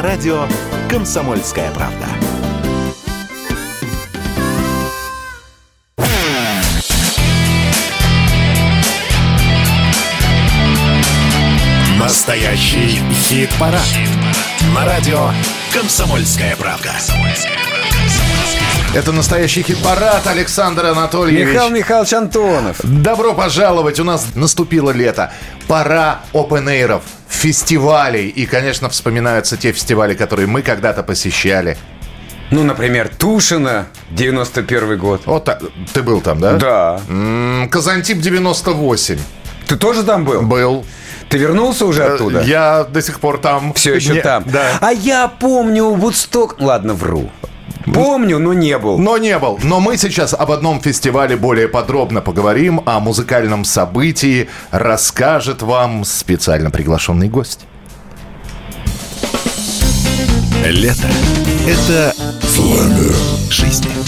на радио «Комсомольская правда». Настоящий хит-парад. На радио «Комсомольская правда». Это настоящий хит-парад Александр Анатольевич. Михаил Михайлович Антонов. Добро пожаловать. У нас наступило лето. Пора опен фестивалей. И, конечно, вспоминаются те фестивали, которые мы когда-то посещали. Ну, например, Тушина, 91 год. Вот так. Ты был там, да? Да. М-м, Казантип 98. Ты тоже там был? Был. Ты вернулся уже оттуда? Э, Я до сих пор там. Все еще Не- там. Да. А я помню Вудсток. Ладно, вру. Помню, но не был. Но не был. Но мы сейчас об одном фестивале более подробно поговорим. О музыкальном событии расскажет вам специально приглашенный гость. Лето – это пламя жизни.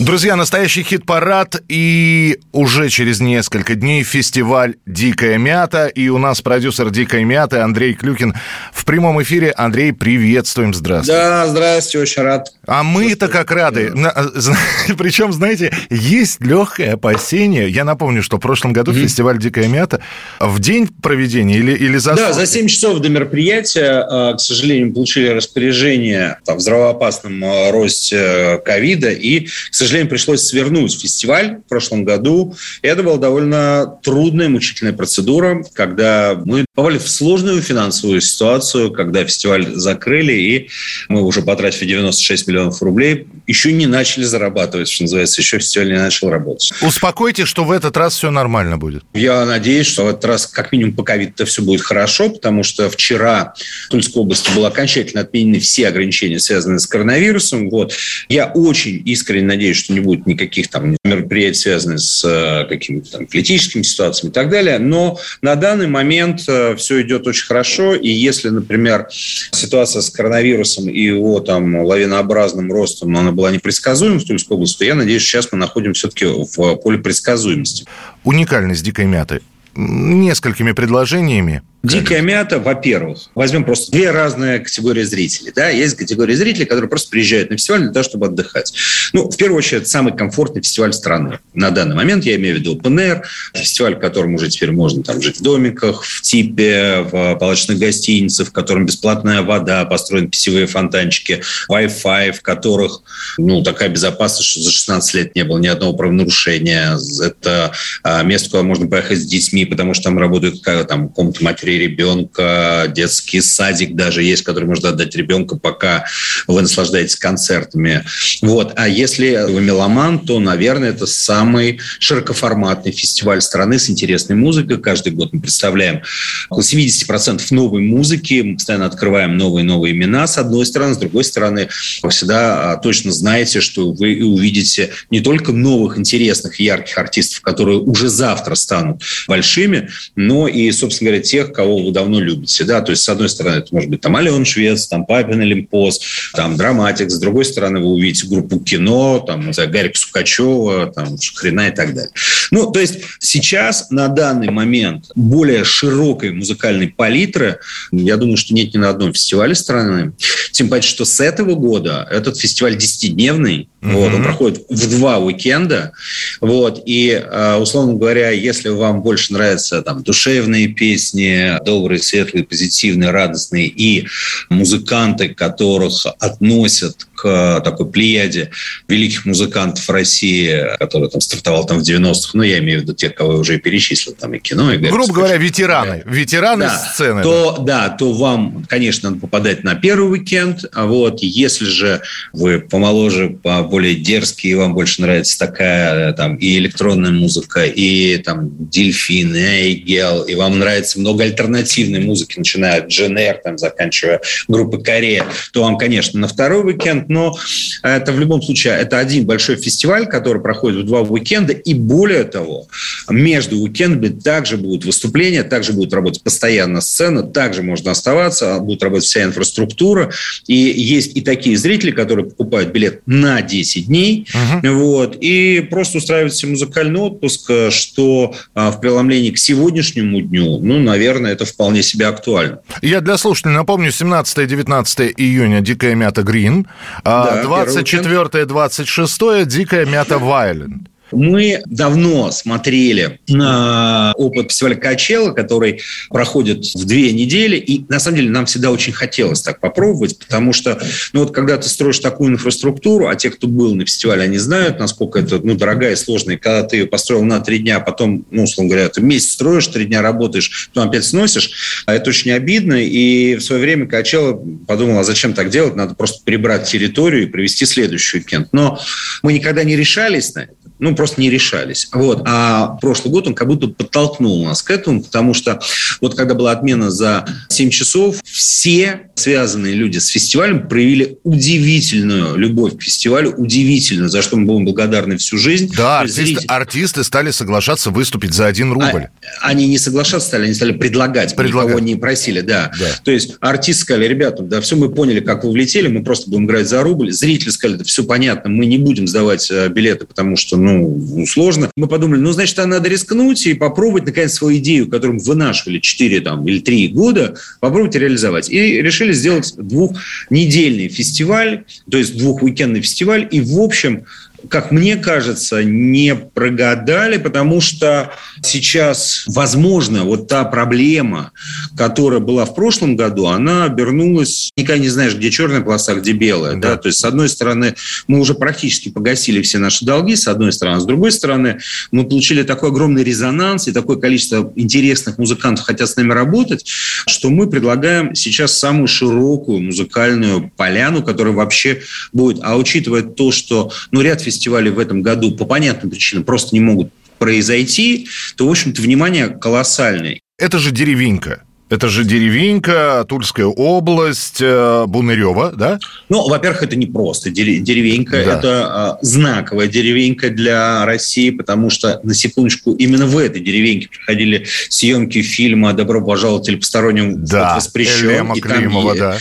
Друзья, настоящий хит-парад и уже через несколько дней фестиваль «Дикая мята». И у нас продюсер «Дикой мяты» Андрей Клюкин в прямом эфире. Андрей, приветствуем, здравствуй. Да, здрасте, очень рад. А мы-то как рады. Зна- Причем, знаете, есть легкое опасение. Я напомню, что в прошлом году фестиваль «Дикая мята» в день проведения или, или за Да, за 7 часов до мероприятия, э, к сожалению, получили распоряжение там, в здравоопасном э, росте ковида, и, к сожалению, пришлось свернуть фестиваль в прошлом году. И это была довольно трудная, мучительная процедура, когда мы попали в сложную финансовую ситуацию, когда фестиваль закрыли, и мы уже потратили 96 миллионов рублей, еще не начали зарабатывать, что называется, еще фестиваль не начал работать. Успокойте, что в этот раз все нормально будет. Я надеюсь, что в этот раз, как минимум, по ковиду все будет хорошо, потому что вчера в Тульской области были окончательно отменены все ограничения, связанные с коронавирусом. Вот. Я очень искренне надеюсь, что не будет никаких там мероприятий, связанных с э, какими-то там политическими ситуациями и так далее. Но на данный момент все идет очень хорошо. И если, например, ситуация с коронавирусом и его там лавинообразным ростом, она была непредсказуема в Тульской области, то я надеюсь, сейчас мы находимся все-таки в поле предсказуемости. Уникальность «Дикой мяты». Несколькими предложениями. Дикая мята, во-первых, возьмем просто две разные категории зрителей. Да? Есть категория зрителей, которые просто приезжают на фестиваль для того, чтобы отдыхать. Ну, в первую очередь, самый комфортный фестиваль страны. На данный момент я имею в виду Open Air, фестиваль, в котором уже теперь можно там, жить в домиках, в типе, в палаточных гостиницах, в котором бесплатная вода, построены питьевые фонтанчики, Wi-Fi, в которых ну, такая безопасность, что за 16 лет не было ни одного правонарушения. Это а, место, куда можно поехать с детьми, потому что там работают там, комната матери и ребенка, детский садик даже есть, который можно отдать ребенку, пока вы наслаждаетесь концертами. Вот. А если вы меломан, то, наверное, это самый широкоформатный фестиваль страны с интересной музыкой. Каждый год мы представляем около 70% новой музыки. Мы постоянно открываем новые-новые имена, с одной стороны. С другой стороны, вы всегда а, точно знаете, что вы увидите не только новых, интересных, ярких артистов, которые уже завтра станут большими, но и, собственно говоря, тех, кого вы давно любите. Да? То есть, с одной стороны, это может быть там Ален Швец, там Папин Олимпос, там Драматик. С другой стороны, вы увидите группу кино, там, знаю, Гарик Сукачева, там, Шахрина и так далее. Ну, то есть, сейчас, на данный момент, более широкой музыкальной палитры, я думаю, что нет ни на одном фестивале страны. Тем паче, что с этого года этот фестиваль 10-дневный, Мгм. вот, он проходит в два уикенда, вот, и, э, условно говоря, если вам больше нравятся там душевные песни, добрые, светлые, позитивные, радостные, и музыканты, которых относят к такой плеяде великих музыкантов России, которые там стартовал там в 90-х, ну, я имею в виду тех, кого я уже перечислил, там и кино, и Гарик Грубо говоря, ветераны. Ветераны Да, сцены. то, да, то вам, конечно, надо попадать на первый уикенд. А вот если же вы помоложе, более дерзкие, вам больше нравится такая там и электронная музыка, и там дельфин, и Эйгел, и вам нравится много альтернативной музыки, начиная от Дженер, там, заканчивая группой Корея, то вам, конечно, на второй уикенд, но это в любом случае, это один большой фестиваль, который проходит в два уикенда, и более того, между уикендами также будут выступления, также будет работать постоянно сцена, также можно оставаться, будет работать вся инфраструктура, и есть и такие зрители, которые покупают билет на 10 дней, Мгм. вот, и просто устраивают себе музыкальный отпуск, что а, в преломлении к сегодняшнему дню, ну, наверное, это вполне себе актуально. Я для слушателей напомню, 17-19 июня «Дикая мята Грин», Да, 24-26 «Дикая мята Вайленд». Мы давно смотрели на опыт фестиваля Качела, который проходит в две недели, и на самом деле нам всегда очень хотелось так попробовать, потому что, ну вот когда ты строишь такую инфраструктуру, а те, кто был на фестивале, они знают, насколько это, ну, дорогая и сложная, когда ты ее построил на три дня, а потом, ну, условно говоря, ты месяц строишь, три дня работаешь, потом опять сносишь, а это очень обидно, и в свое время Качела подумал, а зачем так делать, надо просто прибрать территорию и провести следующий уикенд. Но мы никогда не решались на это ну, просто не решались. Вот. А прошлый год он как будто подтолкнул нас к этому, потому что вот когда была отмена за 7 часов, все связанные люди с фестивалем проявили удивительную любовь к фестивалю, удивительную, за что мы будем благодарны всю жизнь. Да, артисты, зрители... артисты стали соглашаться выступить за один рубль. А, они не соглашаться стали, они стали предлагать, предлагать. никого не просили, да. да. То есть артисты сказали, ребята, да, все мы поняли, как вы влетели, мы просто будем играть за рубль. Зрители сказали, да все понятно, мы не будем сдавать э, билеты, потому что, ну, ну, сложно. Мы подумали, ну, значит, надо рискнуть и попробовать, наконец, свою идею, которую мы вынашивали 4 там, или 3 года, попробовать реализовать. И решили сделать двухнедельный фестиваль, то есть двухуикендный фестиваль. И, в общем, как мне кажется, не прогадали, потому что сейчас, возможно, вот та проблема, которая была в прошлом году, она обернулась, никогда не знаешь, где черная полоса, где белая. Да. Да? То есть, с одной стороны, мы уже практически погасили все наши долги, с одной стороны. С другой стороны, мы получили такой огромный резонанс и такое количество интересных музыкантов хотят с нами работать, что мы предлагаем сейчас самую широкую музыкальную поляну, которая вообще будет. А учитывая то, что ну, ряд фестивалей в этом году по понятным причинам просто не могут произойти, то, в общем-то, внимание колоссальное. Это же деревенька. Это же деревенька, Тульская область, э, Бунырева, да? Ну, во-первых, это не просто деревенька, да. это э, знаковая деревенька для России, потому что, на секундочку, именно в этой деревеньке проходили съемки фильма «Добро пожаловать» или «Посторонним да, воспрещен». Элема Климова, и, да.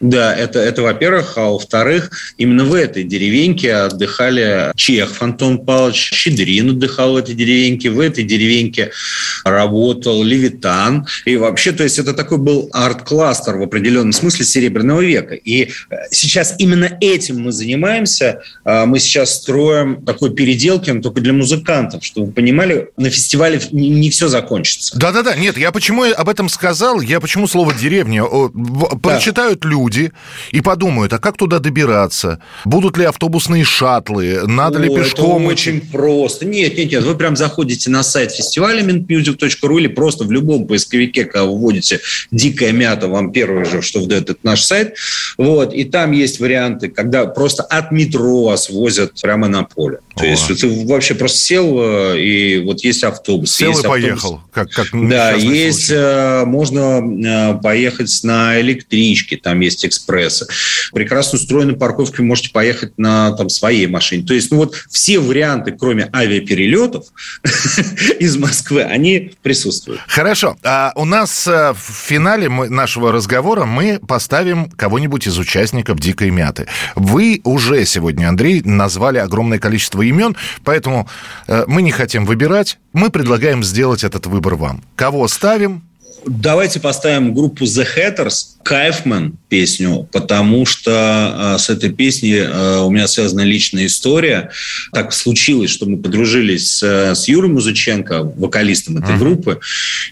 Да, это, это во-первых. А во-вторых, именно в этой деревеньке отдыхали Чех Антон Павлович, Щедрин отдыхал в этой деревеньке, в этой деревеньке работал Левитан. И вообще, то есть это такой был арт-кластер в определенном смысле Серебряного века. И э, сейчас именно этим мы занимаемся. А, мы сейчас строим такой переделки, но только для музыкантов, чтобы вы понимали, на фестивале не все закончится. Да-да-да, нет, я почему об этом сказал, я почему слово «деревня» прочитают да. люди и подумают, а как туда добираться? Будут ли автобусные шаттлы? Надо О, ли пешком? Это очень просто. Нет, нет, нет, вы прям заходите на сайт фестиваля minmusic.ru или просто в любом поисковике, когда вы вводите «Дикая мята», вам первое же, что выдает этот наш сайт. Вот, и там есть варианты, когда просто от метро вас возят прямо на поле. То О. есть ты вообще просто сел, э, и вот есть автобус. Сел есть и автобус. поехал. Как, как да, есть, случай. Э, можно э, поехать на электричке, там есть экспрессы. Прекрасно устроены парковки, можете поехать на там, своей машине. То есть, ну вот все варианты, кроме авиаперелетов из Москвы, они присутствуют. Хорошо. А у нас в финале нашего разговора мы поставим кого-нибудь из участников «Дикой мяты». Вы уже сегодня, Андрей, назвали огромное количество имен, поэтому э, мы не хотим выбирать, мы предлагаем сделать этот выбор вам. Кого ставим, Давайте поставим группу The Hatters, Кайфман песню, потому что э, с этой песней э, у меня связана личная история. Так случилось, что мы подружились с, с Юрой Музыченко, вокалистом этой uh-huh. группы,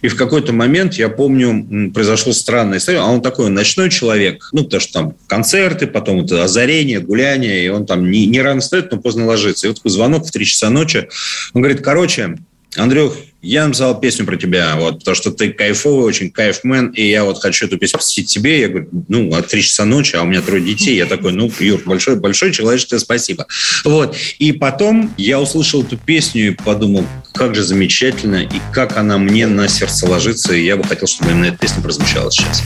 и в какой-то момент, я помню, произошла странная история, а он такой ночной человек, ну, потому что там концерты, потом это озарение, гуляние, и он там не, не рано встает, но поздно ложится. И вот такой звонок в 3 часа ночи, он говорит, короче, Андрюх, я написал песню про тебя, вот, потому что ты кайфовый, очень кайфмен, и я вот хочу эту песню посвятить тебе. Я говорю, ну, от три часа ночи, а у меня трое детей. Я такой, ну, Юр, большой, большой человеческое спасибо. Вот. И потом я услышал эту песню и подумал, как же замечательно, и как она мне на сердце ложится, и я бы хотел, чтобы именно эта песня прозвучала сейчас.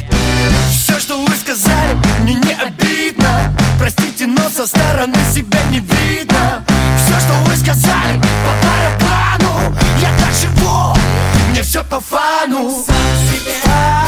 Все, что вы сказали, мне не обидно. Простите, но со стороны себя не видно. Все, что вы сказали, мне все по